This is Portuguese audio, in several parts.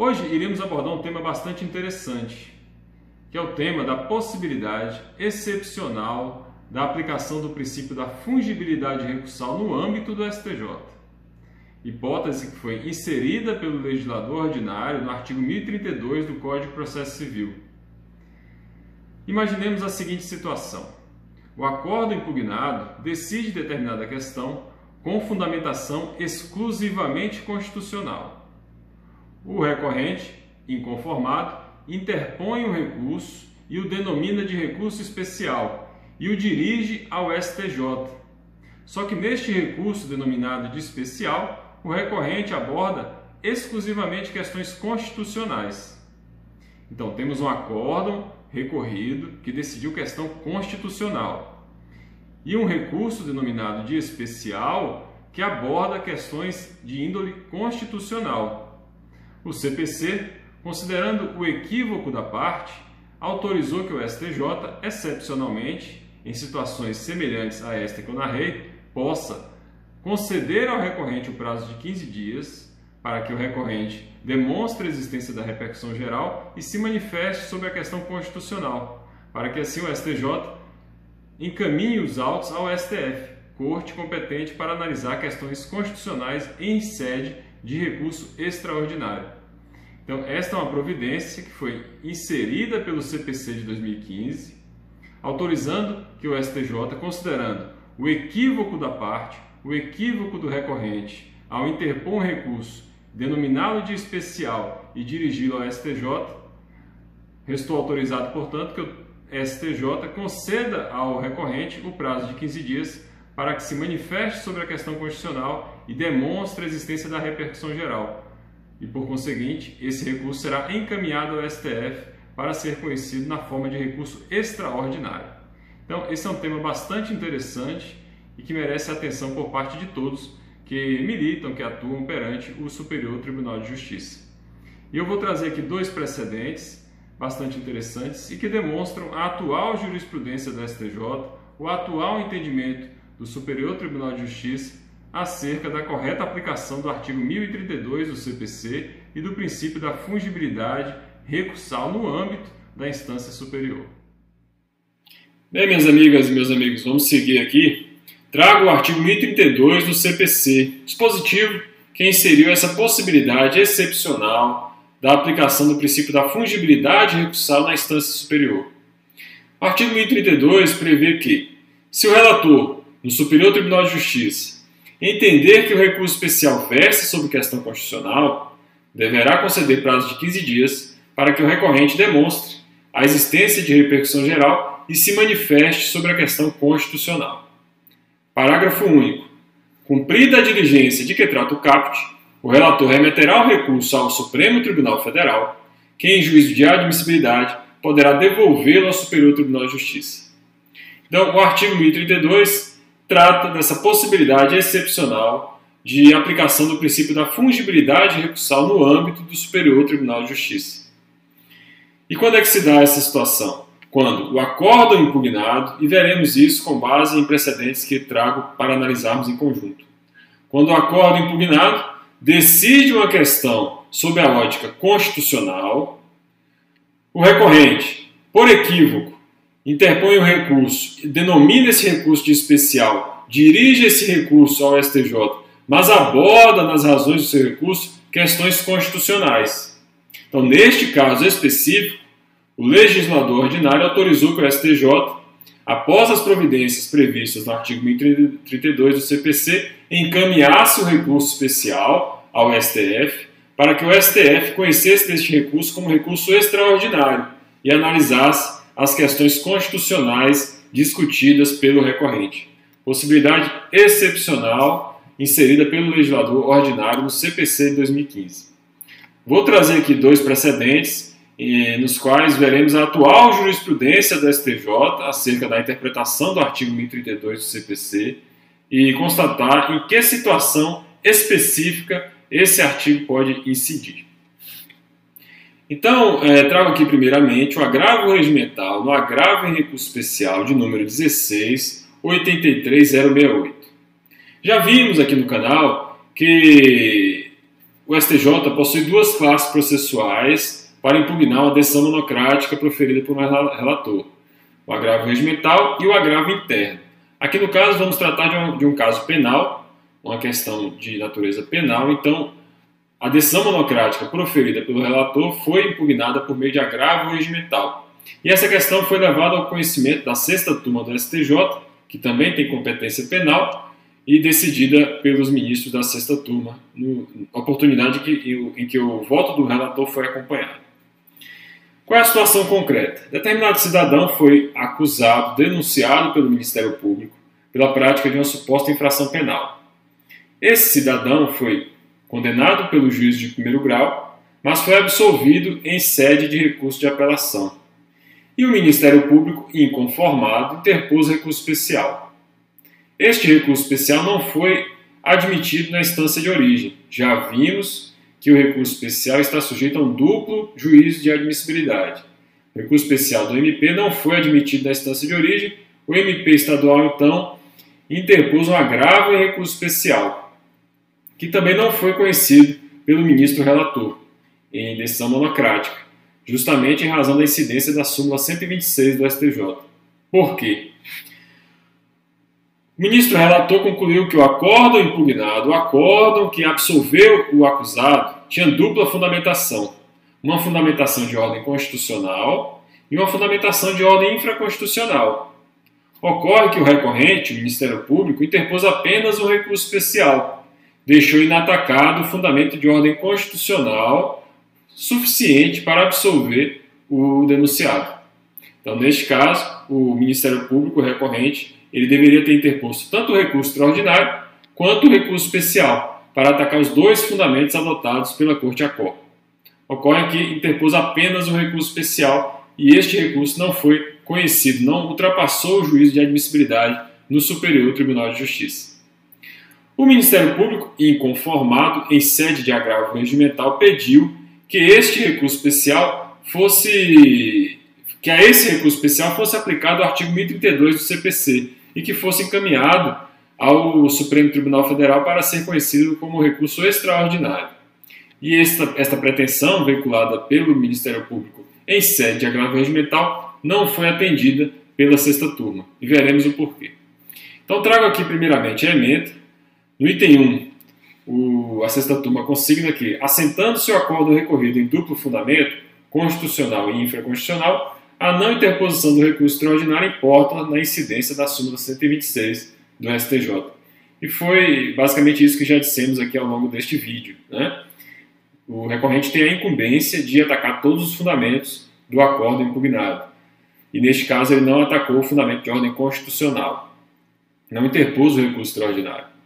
Hoje iremos abordar um tema bastante interessante, que é o tema da possibilidade excepcional da aplicação do princípio da fungibilidade recursal no âmbito do STJ. Hipótese que foi inserida pelo legislador ordinário no artigo 1032 do Código de Processo Civil. Imaginemos a seguinte situação: o acordo impugnado decide determinada questão com fundamentação exclusivamente constitucional. O recorrente, inconformado, interpõe o recurso e o denomina de recurso especial e o dirige ao STJ. Só que neste recurso denominado de especial, o recorrente aborda exclusivamente questões constitucionais. Então temos um acórdão recorrido que decidiu questão constitucional e um recurso denominado de especial que aborda questões de índole constitucional. O CPC, considerando o equívoco da parte, autorizou que o STJ, excepcionalmente, em situações semelhantes a esta que eu narrei, possa conceder ao recorrente o prazo de 15 dias para que o recorrente demonstre a existência da repercussão geral e se manifeste sobre a questão constitucional, para que assim o STJ encaminhe os autos ao STF, corte competente para analisar questões constitucionais em sede de recurso extraordinário. Então, esta é uma providência que foi inserida pelo CPC de 2015, autorizando que o STJ, considerando o equívoco da parte, o equívoco do recorrente ao interpor um recurso denominá-lo de especial e dirigi-lo ao STJ, restou autorizado, portanto, que o STJ conceda ao recorrente o prazo de 15 dias para que se manifeste sobre a questão constitucional e demonstre a existência da repercussão geral. E, por conseguinte, esse recurso será encaminhado ao STF para ser conhecido na forma de recurso extraordinário. Então, esse é um tema bastante interessante e que merece atenção por parte de todos que militam, que atuam perante o Superior Tribunal de Justiça. E eu vou trazer aqui dois precedentes bastante interessantes e que demonstram a atual jurisprudência da STJ, o atual entendimento do Superior Tribunal de Justiça acerca da correta aplicação do artigo 1032 do CPC e do princípio da fungibilidade recursal no âmbito da instância superior. Bem, minhas amigas e meus amigos, vamos seguir aqui trago o artigo 1032 do CPC, dispositivo que inseriu essa possibilidade excepcional da aplicação do princípio da fungibilidade recursal na instância superior. O artigo 1032 prevê que, se o relator, no Superior Tribunal de Justiça, entender que o recurso especial versa sobre questão constitucional, deverá conceder prazo de 15 dias para que o recorrente demonstre a existência de repercussão geral e se manifeste sobre a questão constitucional. Parágrafo único. Cumprida a diligência de que trata o caput, o relator remeterá o recurso ao Supremo Tribunal Federal, que, em juízo de admissibilidade, poderá devolvê-lo ao Superior Tribunal de Justiça. Então, o artigo 1032 trata dessa possibilidade excepcional de aplicação do princípio da fungibilidade recursal no âmbito do Superior Tribunal de Justiça. E quando é que se dá essa situação? quando o acordo é impugnado, e veremos isso com base em precedentes que trago para analisarmos em conjunto. Quando o acordo impugnado decide uma questão sob a ótica constitucional, o recorrente, por equívoco, interpõe o recurso, denomina esse recurso de especial, dirige esse recurso ao STJ, mas aborda nas razões do seu recurso questões constitucionais. Então, neste caso específico, o legislador ordinário autorizou que o STJ, após as providências previstas no artigo 1032 do CPC, encaminhasse o recurso especial ao STF para que o STF conhecesse deste recurso como recurso extraordinário e analisasse as questões constitucionais discutidas pelo recorrente. Possibilidade excepcional inserida pelo legislador ordinário no CPC de 2015. Vou trazer aqui dois precedentes nos quais veremos a atual jurisprudência do STJ acerca da interpretação do artigo 1032 do CPC e constatar em que situação específica esse artigo pode incidir. Então, é, trago aqui primeiramente o agravo regimental no agravo em recurso especial de número 1683068. Já vimos aqui no canal que o STJ possui duas classes processuais para impugnar uma decisão monocrática proferida por um relator: o agravo regimental e o agravo interno. Aqui no caso, vamos tratar de um, de um caso penal, uma questão de natureza penal, então a decisão monocrática proferida pelo relator foi impugnada por meio de agravo regimental. E essa questão foi levada ao conhecimento da sexta turma do STJ, que também tem competência penal, e decidida pelos ministros da sexta turma, na oportunidade que, em que o voto do relator foi acompanhado. Qual é a situação concreta? Determinado cidadão foi acusado, denunciado pelo Ministério Público pela prática de uma suposta infração penal. Esse cidadão foi condenado pelo juiz de primeiro grau, mas foi absolvido em sede de recurso de apelação. E o Ministério Público, inconformado, interpôs recurso especial. Este recurso especial não foi admitido na instância de origem. Já vimos que o recurso especial está sujeito a um duplo juízo de admissibilidade. O recurso especial do MP não foi admitido na instância de origem, o MP estadual, então, interpôs um agravo em recurso especial, que também não foi conhecido pelo ministro relator em decisão monocrática, justamente em razão da incidência da súmula 126 do STJ. Por quê? O ministro relator concluiu que o acórdão impugnado, o acórdão que absolveu o acusado, tinha dupla fundamentação. Uma fundamentação de ordem constitucional e uma fundamentação de ordem infraconstitucional. Ocorre que o recorrente, o Ministério Público, interpôs apenas um recurso especial, deixou inatacado o fundamento de ordem constitucional suficiente para absolver o denunciado. Então, neste caso, o Ministério Público recorrente ele deveria ter interposto tanto o recurso extraordinário quanto o recurso especial para atacar os dois fundamentos adotados pela Corte Acor. Ocorre que interpôs apenas o recurso especial e este recurso não foi conhecido, não ultrapassou o juízo de admissibilidade no Superior Tribunal de Justiça. O Ministério Público, inconformado em sede de agravo regimental, pediu que este recurso especial fosse que a esse recurso especial fosse aplicado o artigo 1032 do CPC e que fosse encaminhado ao Supremo Tribunal Federal para ser conhecido como recurso extraordinário. E esta, esta pretensão, veiculada pelo Ministério Público em sede de agravo regimental, não foi atendida pela sexta turma. E veremos o porquê. Então, trago aqui primeiramente a no item 1, o, a sexta turma consigna que, assentando-se o acordo recorrido em duplo fundamento, constitucional e infraconstitucional, a não interposição do recurso extraordinário importa na incidência da súmula 126 do STJ. E foi basicamente isso que já dissemos aqui ao longo deste vídeo. Né? O recorrente tem a incumbência de atacar todos os fundamentos do acordo impugnado. E neste caso ele não atacou o fundamento de ordem constitucional. Não interpôs o recurso extraordinário.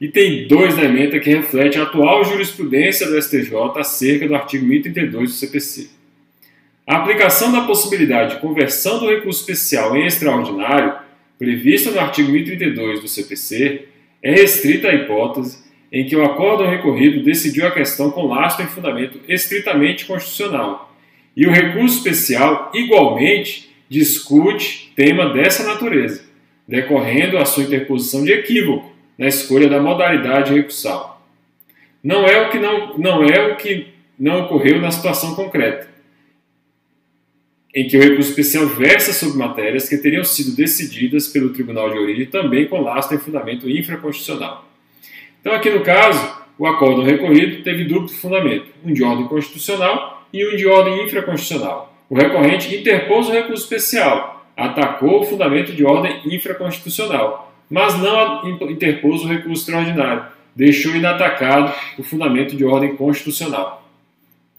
E tem dois elementos que refletem a atual jurisprudência do STJ acerca do artigo 1032 do CPC. A aplicação da possibilidade de conversão do recurso especial em extraordinário, prevista no artigo 1032 do CPC, é restrita à hipótese em que o acordo recorrido decidiu a questão com lastro em fundamento estritamente constitucional, e o recurso especial, igualmente, discute tema dessa natureza, decorrendo a sua interposição de equívoco, na escolha da modalidade recursal. Não é o que não, não é o que não ocorreu na situação concreta, em que o recurso especial versa sobre matérias que teriam sido decididas pelo Tribunal de Origem também com lastro em fundamento infraconstitucional. Então, aqui no caso, o acordo recorrido teve duplo fundamento, um de ordem constitucional e um de ordem infraconstitucional. O recorrente interpôs o recurso especial, atacou o fundamento de ordem infraconstitucional mas não interpôs o recurso extraordinário, deixou inatacado o fundamento de ordem constitucional.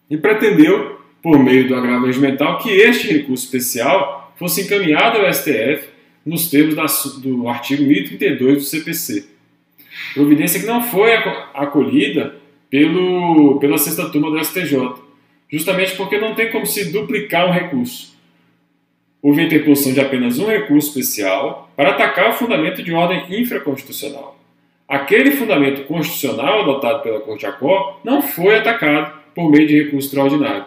E pretendeu, por meio do agravo regimental, que este recurso especial fosse encaminhado ao STF nos termos do artigo 1032 do CPC. Providência que não foi acolhida pelo, pela sexta turma do STJ, justamente porque não tem como se duplicar um recurso houve a interposição de apenas um recurso especial para atacar o fundamento de ordem infraconstitucional. Aquele fundamento constitucional adotado pela Corte Acor não foi atacado por meio de recurso extraordinário.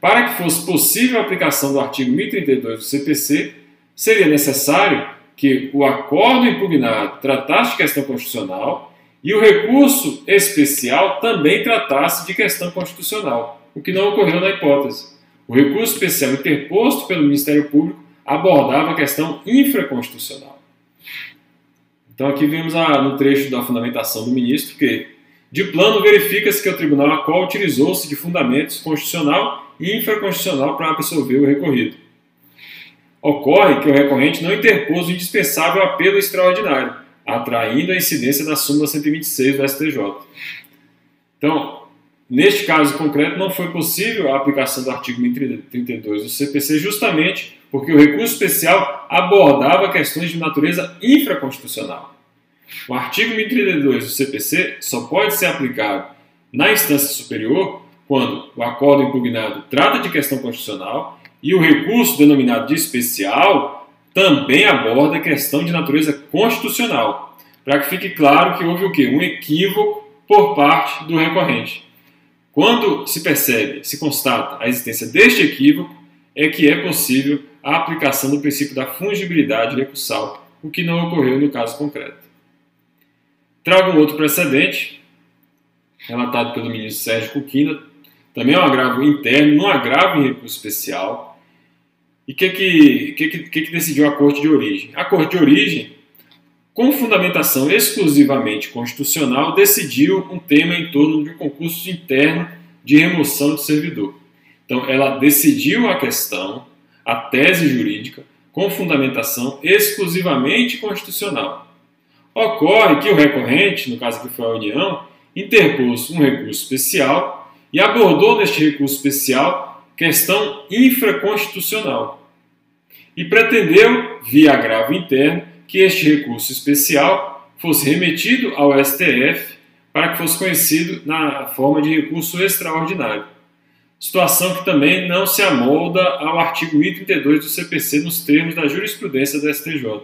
Para que fosse possível a aplicação do artigo 1032 do CPC, seria necessário que o acordo impugnado tratasse de questão constitucional e o recurso especial também tratasse de questão constitucional, o que não ocorreu na hipótese. O recurso especial interposto pelo Ministério Público abordava a questão infraconstitucional. Então aqui vemos a, no trecho da fundamentação do ministro que, de plano, verifica-se que o tribunal a qual utilizou-se de fundamentos constitucional e infraconstitucional para absolver o recorrido. Ocorre que o recorrente não interpôs o indispensável apelo extraordinário, atraindo a incidência da súmula 126 do STJ. Então, neste caso concreto, não foi possível a aplicação do artigo 1032 do CPC justamente porque o recurso especial abordava questões de natureza infraconstitucional. O artigo 1032 do CPC só pode ser aplicado na instância superior quando o acordo impugnado trata de questão constitucional e o recurso denominado de especial também aborda questão de natureza constitucional, para que fique claro que houve o quê? Um equívoco por parte do recorrente. Quando se percebe, se constata a existência deste equívoco, é que é possível a aplicação do princípio da fungibilidade recursal, o que não ocorreu no caso concreto. Trago um outro precedente, relatado pelo ministro Sérgio Cuquina, também é um agravo interno, não agravo em recurso especial. E o que que, que, que, que decidiu a Corte de Origem? A Corte de Origem, com fundamentação exclusivamente constitucional, decidiu um tema em torno de um concurso interno de remoção de servidor. Então, ela decidiu a questão, a tese jurídica, com fundamentação exclusivamente constitucional. Ocorre que o recorrente, no caso aqui foi a União, interpôs um recurso especial e abordou neste recurso especial questão infraconstitucional e pretendeu, via agravo interno, que este recurso especial fosse remetido ao STF para que fosse conhecido na forma de recurso extraordinário. Situação que também não se amolda ao artigo 1032 do CPC nos termos da jurisprudência da STJ.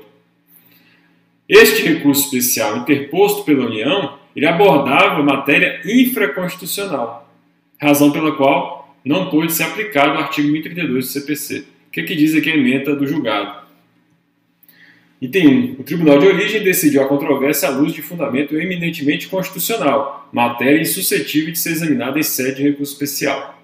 Este recurso especial interposto pela União, ele abordava matéria infraconstitucional, razão pela qual não pôde ser aplicado o artigo 1032 do CPC. O que, é que diz aqui a emenda do julgado? Item 1. O Tribunal de Origem decidiu a controvérsia à luz de fundamento eminentemente constitucional, matéria insuscetível de ser examinada em sede de recurso especial.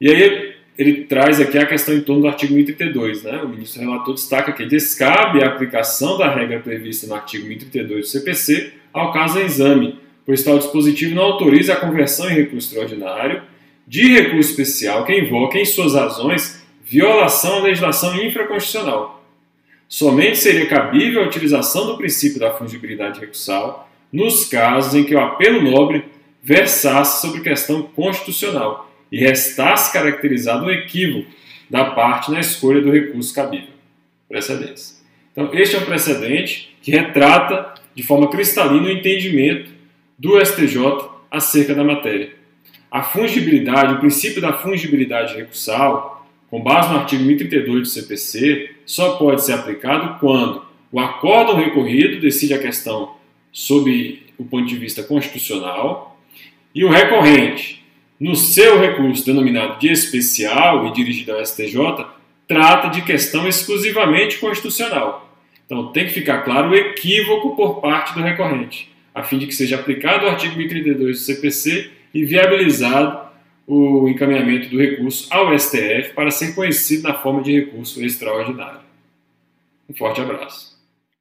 E aí ele traz aqui a questão em torno do artigo 1032. Né? O ministro relator destaca que descabe a aplicação da regra prevista no artigo 1032 do CPC ao caso em exame, pois tal dispositivo não autoriza a conversão em recurso extraordinário de recurso especial que invoca em suas razões violação à legislação infraconstitucional. Somente seria cabível a utilização do princípio da fungibilidade recursal nos casos em que o apelo nobre versasse sobre questão constitucional e restasse caracterizado um equívoco da parte na escolha do recurso cabível. Precedentes. Então, este é um precedente que retrata de forma cristalina o entendimento do STJ acerca da matéria. A fungibilidade, o princípio da fungibilidade recursal, com base no artigo 1032 do CPC, só pode ser aplicado quando o acórdão recorrido decide a questão sob o ponto de vista constitucional e o recorrente, no seu recurso denominado de especial e dirigido ao STJ, trata de questão exclusivamente constitucional. Então tem que ficar claro o equívoco por parte do recorrente a fim de que seja aplicado o artigo 1032 do CPC e viabilizado o encaminhamento do recurso ao STF para ser conhecido na forma de recurso extraordinário. Um forte abraço.